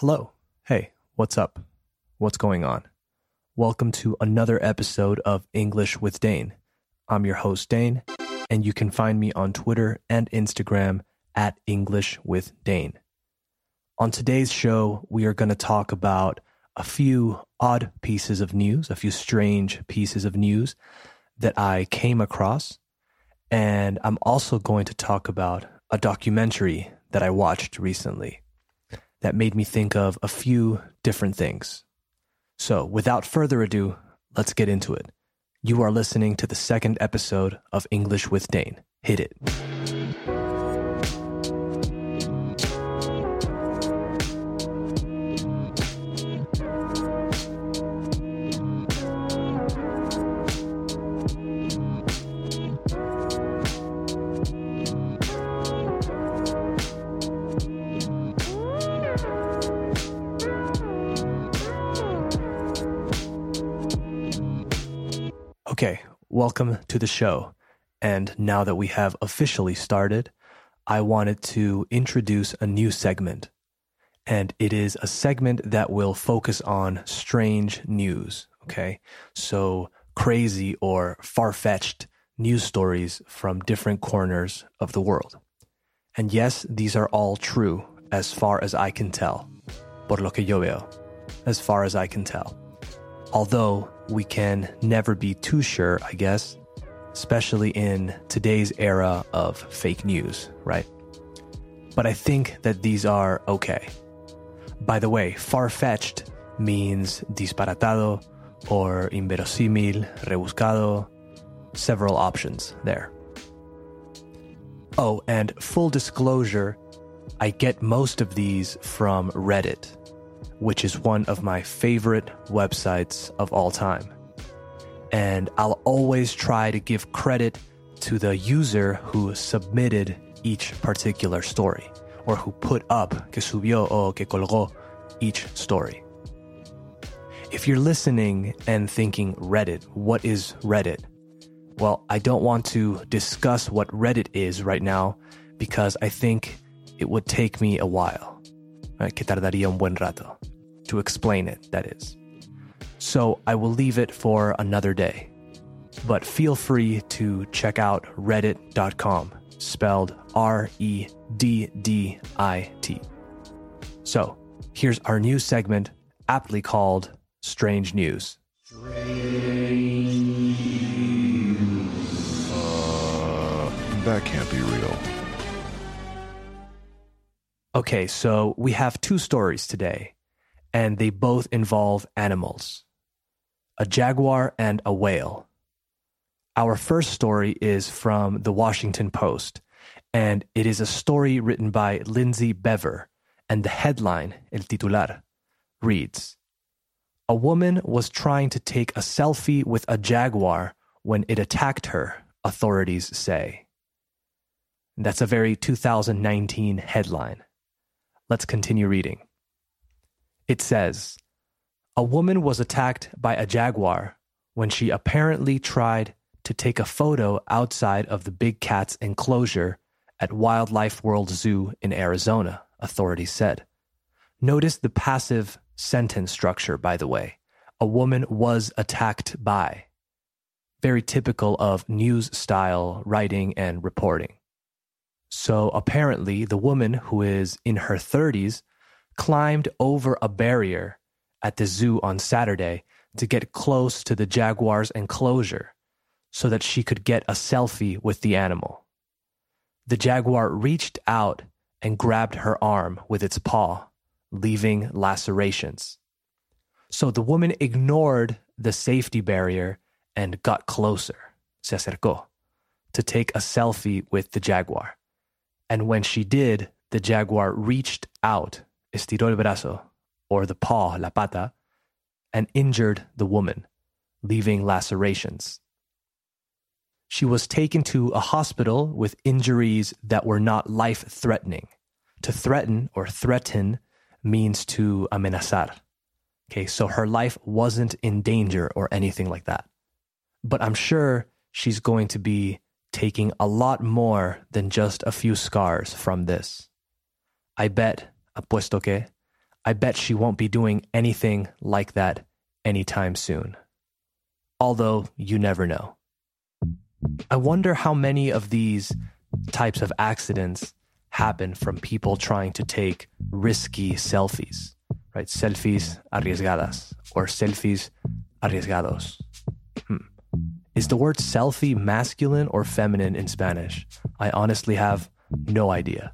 Hello. Hey, what's up? What's going on? Welcome to another episode of English with Dane. I'm your host, Dane, and you can find me on Twitter and Instagram at English with Dane. On today's show, we are going to talk about a few odd pieces of news, a few strange pieces of news that I came across. And I'm also going to talk about a documentary that I watched recently that made me think of a few different things. So, without further ado, let's get into it. You are listening to the second episode of English with Dane. Hit it. Welcome to the show. And now that we have officially started, I wanted to introduce a new segment. And it is a segment that will focus on strange news. Okay. So crazy or far fetched news stories from different corners of the world. And yes, these are all true as far as I can tell. Por lo que yo veo. As far as I can tell. Although we can never be too sure, I guess, especially in today's era of fake news, right? But I think that these are okay. By the way, far fetched means disparatado or inverosímil, rebuscado, several options there. Oh, and full disclosure, I get most of these from Reddit which is one of my favorite websites of all time. And I'll always try to give credit to the user who submitted each particular story or who put up, que subió o que colgó each story. If you're listening and thinking Reddit, what is Reddit? Well, I don't want to discuss what Reddit is right now because I think it would take me a while. Que tardaría un buen rato to explain it, that is. So I will leave it for another day. But feel free to check out reddit.com, spelled R E D D I T. So here's our new segment, aptly called Strange News. Uh, that can't be real. Okay, so we have two stories today and they both involve animals a jaguar and a whale. Our first story is from the Washington Post, and it is a story written by Lindsay Bever, and the headline, El Titular, reads A woman was trying to take a selfie with a jaguar when it attacked her, authorities say. That's a very 2019 headline. Let's continue reading. It says A woman was attacked by a jaguar when she apparently tried to take a photo outside of the big cat's enclosure at Wildlife World Zoo in Arizona, authorities said. Notice the passive sentence structure, by the way. A woman was attacked by. Very typical of news style writing and reporting. So apparently, the woman who is in her 30s climbed over a barrier at the zoo on Saturday to get close to the jaguar's enclosure so that she could get a selfie with the animal. The jaguar reached out and grabbed her arm with its paw, leaving lacerations. So the woman ignored the safety barrier and got closer, se acercó, to take a selfie with the jaguar. And when she did, the jaguar reached out estiró el brazo, or the paw, la pata, and injured the woman, leaving lacerations. She was taken to a hospital with injuries that were not life threatening. To threaten or threaten means to amenazar. Okay, so her life wasn't in danger or anything like that. But I'm sure she's going to be taking a lot more than just a few scars from this. I bet apuesto que, I bet she won't be doing anything like that anytime soon. Although you never know. I wonder how many of these types of accidents happen from people trying to take risky selfies, right? Selfies arriesgadas or selfies arriesgados. Hmm. Is the word selfie masculine or feminine in Spanish? I honestly have no idea.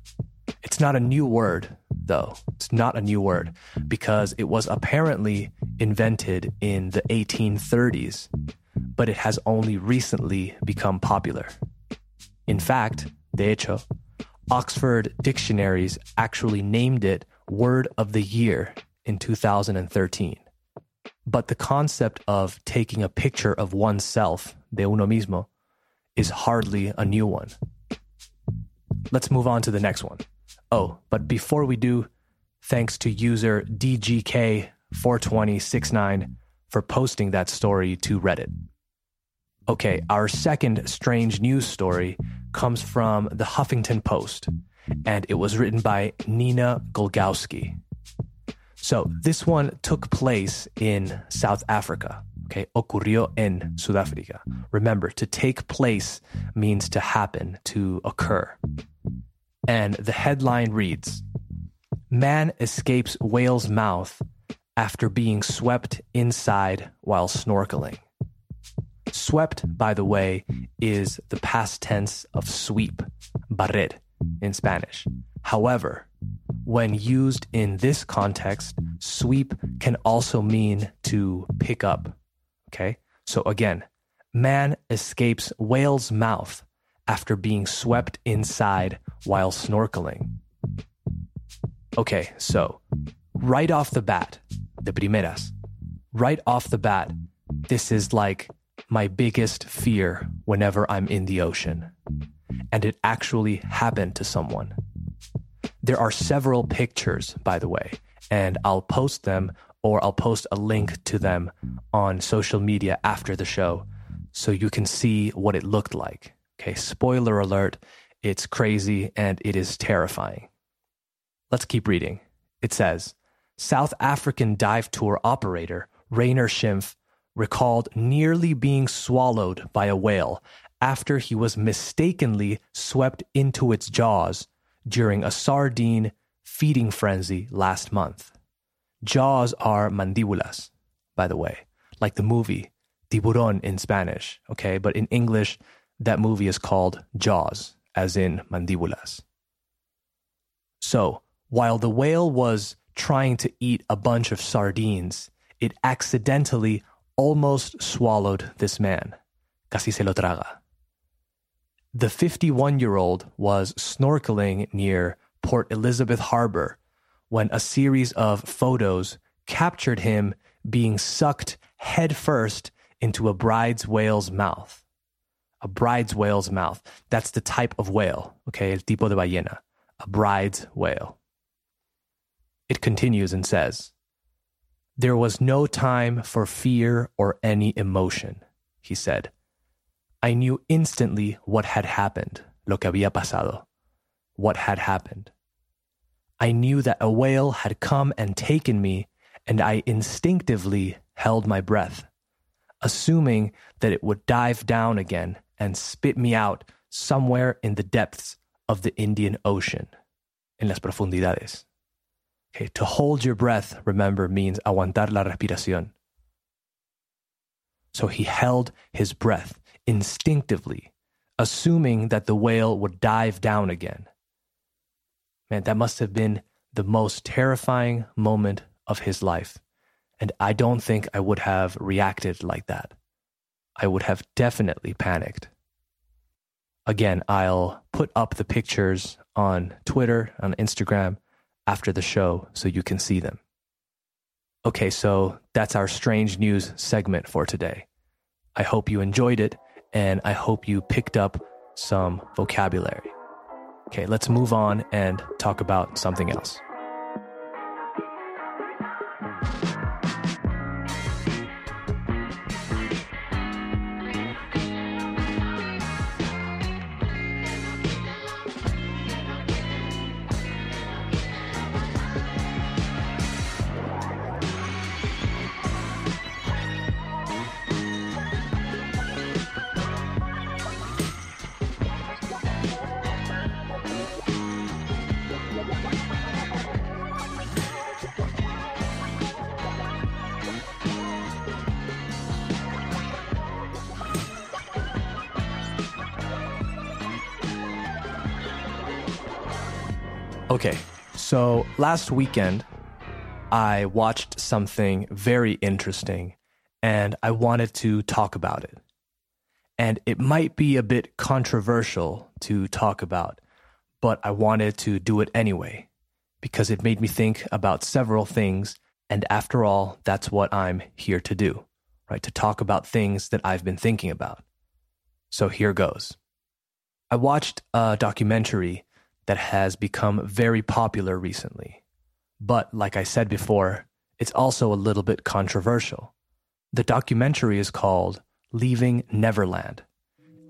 It's not a new word, though. It's not a new word because it was apparently invented in the 1830s, but it has only recently become popular. In fact, de hecho, Oxford Dictionaries actually named it Word of the Year in 2013. But the concept of taking a picture of oneself, de uno mismo, is hardly a new one. Let's move on to the next one. Oh, but before we do, thanks to user DGK42069 for posting that story to Reddit. Okay, our second strange news story comes from the Huffington Post, and it was written by Nina Golgowski. So this one took place in South Africa. Okay, ocurrió en Sudáfrica. Remember, to take place means to happen, to occur. And the headline reads Man escapes whale's mouth after being swept inside while snorkeling. Swept, by the way, is the past tense of sweep, barrer in Spanish. However, when used in this context, sweep can also mean to pick up. Okay? So again, man escapes whale's mouth after being swept inside while snorkeling. Okay, so right off the bat, de primeras, right off the bat, this is like my biggest fear whenever I'm in the ocean. And it actually happened to someone. There are several pictures, by the way, and I'll post them or I'll post a link to them on social media after the show so you can see what it looked like. Okay, spoiler alert, it's crazy and it is terrifying. Let's keep reading. It says South African dive tour operator Rainer Schimpf recalled nearly being swallowed by a whale after he was mistakenly swept into its jaws during a sardine feeding frenzy last month. Jaws are mandíbulas, by the way, like the movie Tiburón in Spanish, okay? But in English, that movie is called Jaws, as in mandíbulas. So, while the whale was trying to eat a bunch of sardines, it accidentally almost swallowed this man. Casi se lo traga. The 51 year old was snorkeling near Port Elizabeth Harbor when a series of photos captured him being sucked headfirst into a Bryde's whale's mouth a Bryde's whale's mouth. That's the type of whale, okay? El tipo de ballena, a Bryde's whale. It continues and says, There was no time for fear or any emotion, he said. I knew instantly what had happened, lo que había pasado, what had happened. I knew that a whale had come and taken me, and I instinctively held my breath, assuming that it would dive down again and spit me out somewhere in the depths of the Indian Ocean, en las profundidades. Okay, to hold your breath, remember, means aguantar la respiración. So he held his breath instinctively, assuming that the whale would dive down again. Man, that must have been the most terrifying moment of his life. And I don't think I would have reacted like that. I would have definitely panicked. Again, I'll put up the pictures on Twitter, on Instagram after the show so you can see them. Okay, so that's our strange news segment for today. I hope you enjoyed it and I hope you picked up some vocabulary. Okay, let's move on and talk about something else. Okay, so last weekend, I watched something very interesting and I wanted to talk about it. And it might be a bit controversial to talk about, but I wanted to do it anyway because it made me think about several things. And after all, that's what I'm here to do, right? To talk about things that I've been thinking about. So here goes. I watched a documentary that has become very popular recently. But like I said before, it's also a little bit controversial. The documentary is called Leaving Neverland,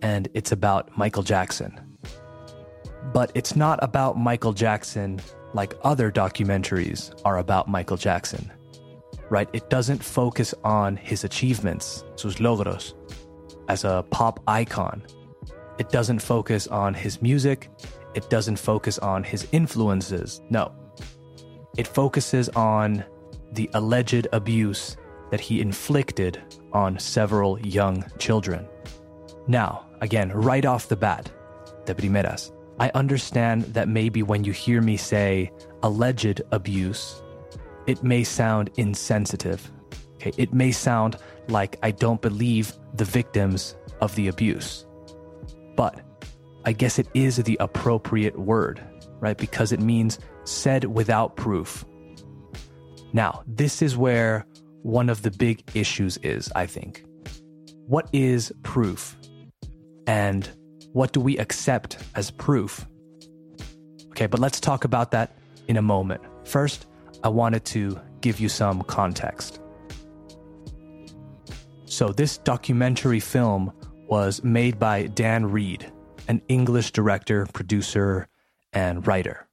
and it's about Michael Jackson. But it's not about Michael Jackson like other documentaries are about Michael Jackson, right? It doesn't focus on his achievements, sus logros, as a pop icon. It doesn't focus on his music it doesn't focus on his influences. No. It focuses on the alleged abuse that he inflicted on several young children. Now, again, right off the bat, de primeras, I understand that maybe when you hear me say alleged abuse, it may sound insensitive. Okay, it may sound like I don't believe the victims of the abuse. But I guess it is the appropriate word, right? Because it means said without proof. Now, this is where one of the big issues is, I think. What is proof? And what do we accept as proof? Okay, but let's talk about that in a moment. First, I wanted to give you some context. So, this documentary film was made by Dan Reed, an English director, producer, and writer.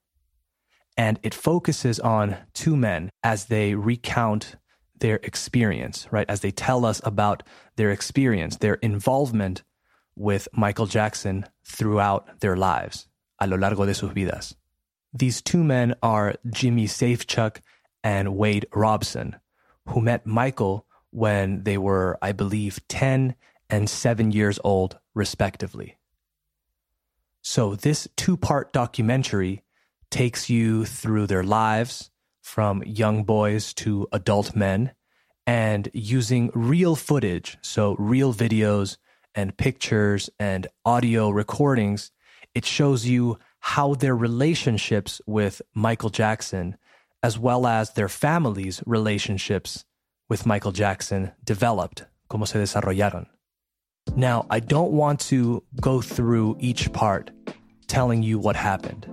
And it focuses on two men as they recount their experience, right? As they tell us about their experience, their involvement with Michael Jackson throughout their lives, a lo largo de sus vidas. These two men are Jimmy Safechuck and Wade Robson, who met Michael when they were, I believe, 10 and 7 years old, respectively. So, this two part documentary takes you through their lives from young boys to adult men and using real footage, so real videos and pictures and audio recordings, it shows you how their relationships with Michael Jackson, as well as their families' relationships with Michael Jackson, developed, como se desarrollaron. Now, I don't want to go through each part telling you what happened.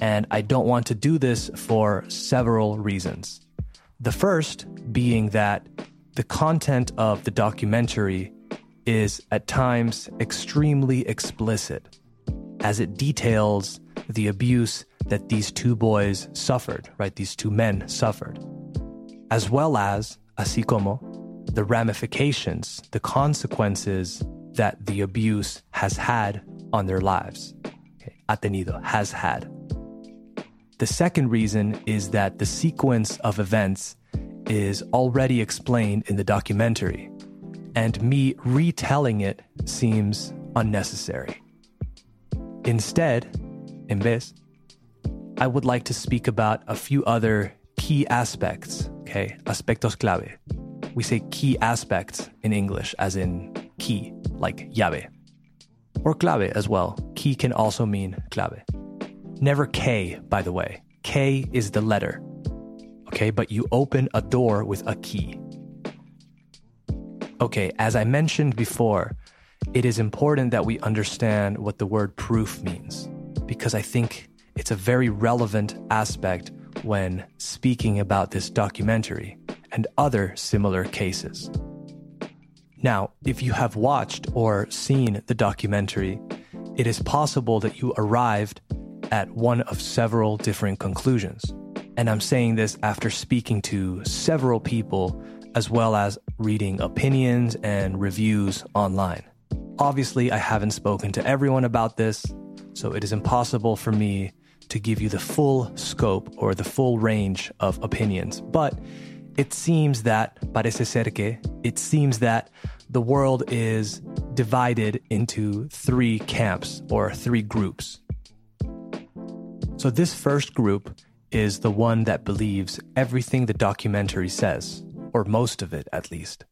And I don't want to do this for several reasons. The first being that the content of the documentary is at times extremely explicit, as it details the abuse that these two boys suffered, right? These two men suffered, as well as, así como, the ramifications, the consequences that the abuse has had on their lives. Ha tenido, has had. The second reason is that the sequence of events is already explained in the documentary, and me retelling it seems unnecessary. Instead, in vez, I would like to speak about a few other key aspects, okay, aspectos clave, we say key aspects in English, as in key, like llave. Or clave as well. Key can also mean clave. Never K, by the way. K is the letter. Okay, but you open a door with a key. Okay, as I mentioned before, it is important that we understand what the word proof means because I think it's a very relevant aspect when speaking about this documentary and other similar cases. Now, if you have watched or seen the documentary, it is possible that you arrived at one of several different conclusions. And I'm saying this after speaking to several people as well as reading opinions and reviews online. Obviously, I haven't spoken to everyone about this, so it is impossible for me to give you the full scope or the full range of opinions. But it seems that, parece ser que, it seems that the world is divided into three camps or three groups. So, this first group is the one that believes everything the documentary says, or most of it at least.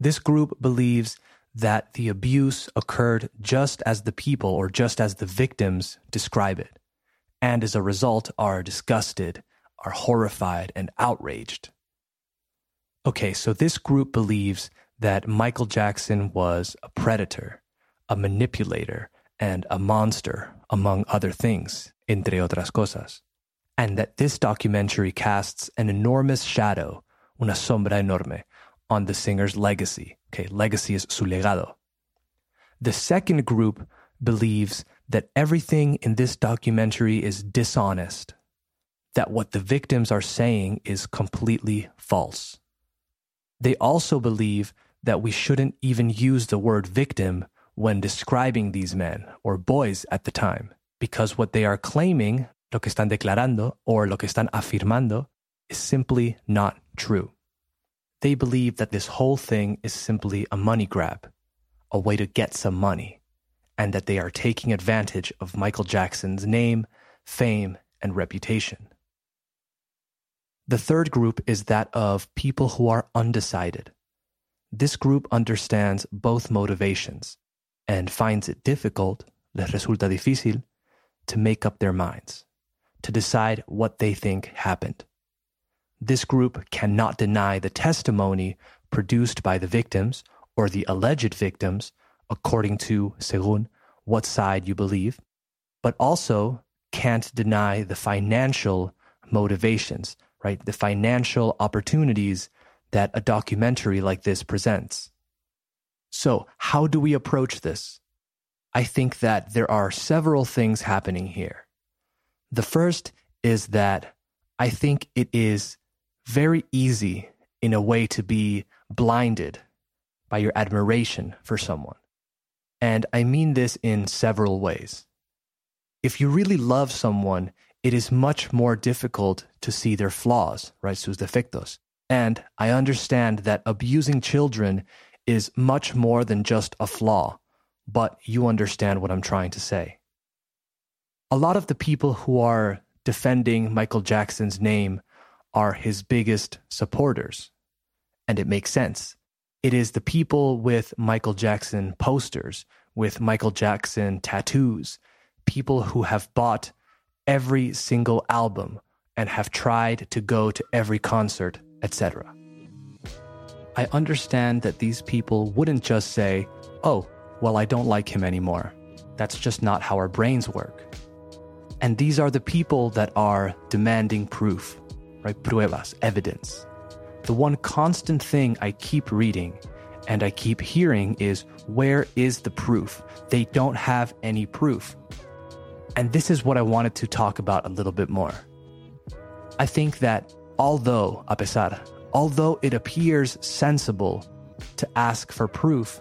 This group believes that the abuse occurred just as the people or just as the victims describe it, and as a result are disgusted, are horrified, and outraged. Okay, so this group believes that Michael Jackson was a predator, a manipulator, and a monster, among other things, entre otras cosas. And that this documentary casts an enormous shadow, una sombra enorme, on the singer's legacy. Okay, legacy is su legado. The second group believes that everything in this documentary is dishonest, that what the victims are saying is completely false. They also believe that we shouldn't even use the word victim when describing these men or boys at the time, because what they are claiming, lo que están declarando, or lo que están afirmando, is simply not true. They believe that this whole thing is simply a money grab, a way to get some money, and that they are taking advantage of Michael Jackson's name, fame, and reputation. The third group is that of people who are undecided. This group understands both motivations and finds it difficult, les resulta difícil, to make up their minds, to decide what they think happened. This group cannot deny the testimony produced by the victims or the alleged victims, according to, según, what side you believe, but also can't deny the financial motivations, right? The financial opportunities that a documentary like this presents. So, how do we approach this? I think that there are several things happening here. The first is that I think it is very easy in a way to be blinded by your admiration for someone. And I mean this in several ways. If you really love someone, it is much more difficult to see their flaws, right? Sus defectos. And I understand that abusing children is much more than just a flaw, but you understand what I'm trying to say. A lot of the people who are defending Michael Jackson's name are his biggest supporters. And it makes sense. It is the people with Michael Jackson posters, with Michael Jackson tattoos, people who have bought every single album and have tried to go to every concert, etc. I understand that these people wouldn't just say, oh, well, I don't like him anymore. That's just not how our brains work. And these are the people that are demanding proof right? Pruebas, evidence. The one constant thing I keep reading and I keep hearing is where is the proof? They don't have any proof. And this is what I wanted to talk about a little bit more. I think that although, a pesar, although it appears sensible to ask for proof,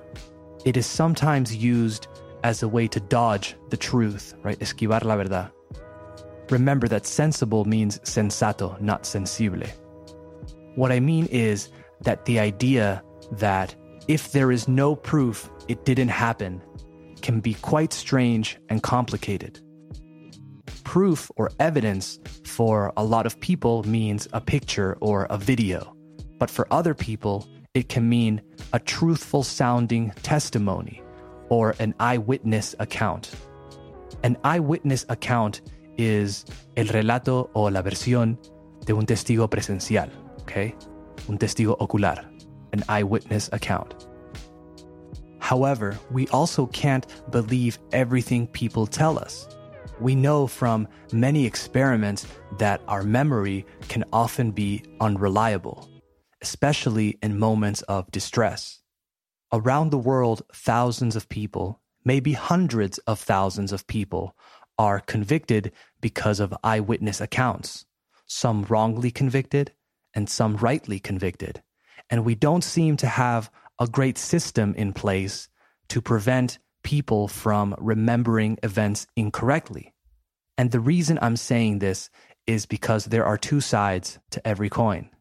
it is sometimes used as a way to dodge the truth, right? Esquivar la verdad. Remember that sensible means sensato, not sensible. What I mean is that the idea that if there is no proof it didn't happen can be quite strange and complicated. Proof or evidence for a lot of people means a picture or a video, but for other people, it can mean a truthful sounding testimony or an eyewitness account. An eyewitness account is el relato o la versión de un testigo presencial, okay? Un testigo ocular, an eyewitness account. However, we also can't believe everything people tell us. We know from many experiments that our memory can often be unreliable, especially in moments of distress. Around the world, thousands of people, maybe hundreds of thousands of people, are convicted because of eyewitness accounts, some wrongly convicted and some rightly convicted. And we don't seem to have a great system in place to prevent people from remembering events incorrectly. And the reason I'm saying this is because there are two sides to every coin.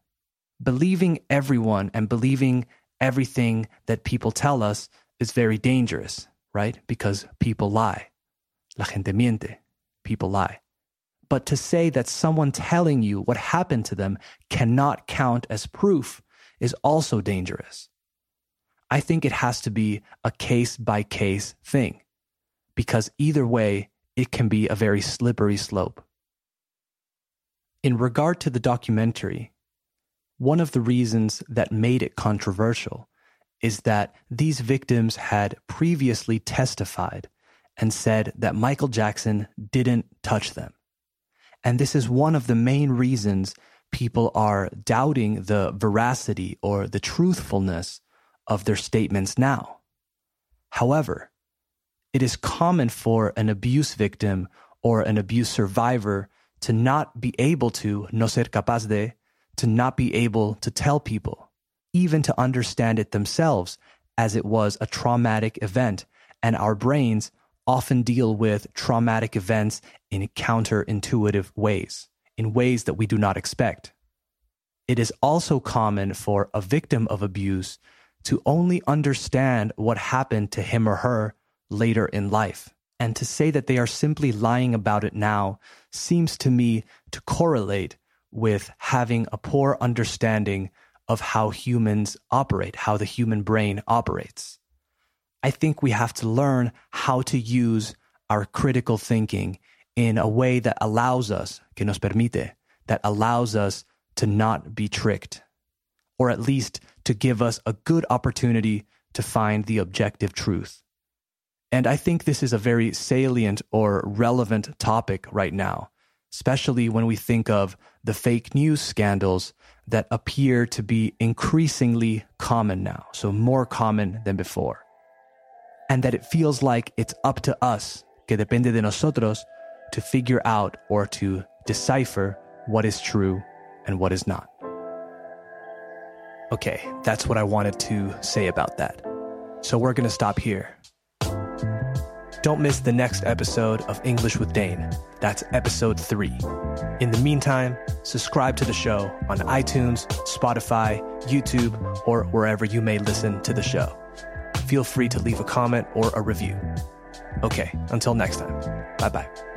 Believing everyone and believing everything that people tell us is very dangerous, right? Because people lie. La gente miente. People lie. But to say that someone telling you what happened to them cannot count as proof is also dangerous. I think it has to be a case by case thing because either way, it can be a very slippery slope. In regard to the documentary, one of the reasons that made it controversial is that these victims had previously testified and said that Michael Jackson didn't touch them. And this is one of the main reasons people are doubting the veracity or the truthfulness of their statements now. However, it is common for an abuse victim or an abuse survivor to not be able to, no ser capaz de, to not be able to tell people, even to understand it themselves, as it was a traumatic event. And our brains often deal with traumatic events in counterintuitive ways, in ways that we do not expect. It is also common for a victim of abuse to only understand what happened to him or her later in life. And to say that they are simply lying about it now seems to me to correlate with having a poor understanding of how humans operate, how the human brain operates. I think we have to learn how to use our critical thinking in a way that allows us, que nos permite, that allows us to not be tricked, or at least to give us a good opportunity to find the objective truth. And I think this is a very salient or relevant topic right now, especially when we think of the fake news scandals that appear to be increasingly common now, so more common than before and that it feels like it's up to us, que depende de nosotros, to figure out or to decipher what is true and what is not. Okay, that's what I wanted to say about that. So we're going to stop here. Don't miss the next episode of English with Dane. That's episode three. In the meantime, subscribe to the show on iTunes, Spotify, YouTube, or wherever you may listen to the show feel free to leave a comment or a review. Okay, until next time. Bye bye.